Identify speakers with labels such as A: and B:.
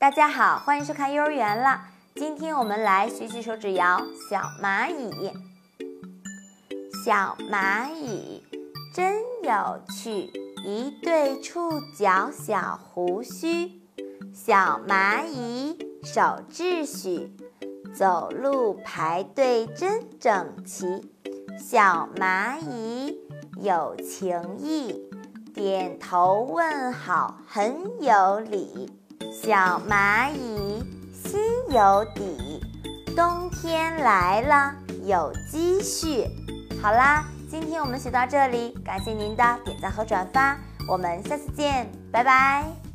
A: 大家好，欢迎收看幼儿园了。今天我们来学习手指谣《小蚂蚁》。小蚂蚁真有趣，一对触角小胡须。小蚂蚁守秩序，走路排队真整齐。小蚂蚁有情义，点头问好很有礼。小蚂蚁心有底，冬天来了有积蓄。好啦，今天我们学到这里，感谢您的点赞和转发，我们下次见，拜拜。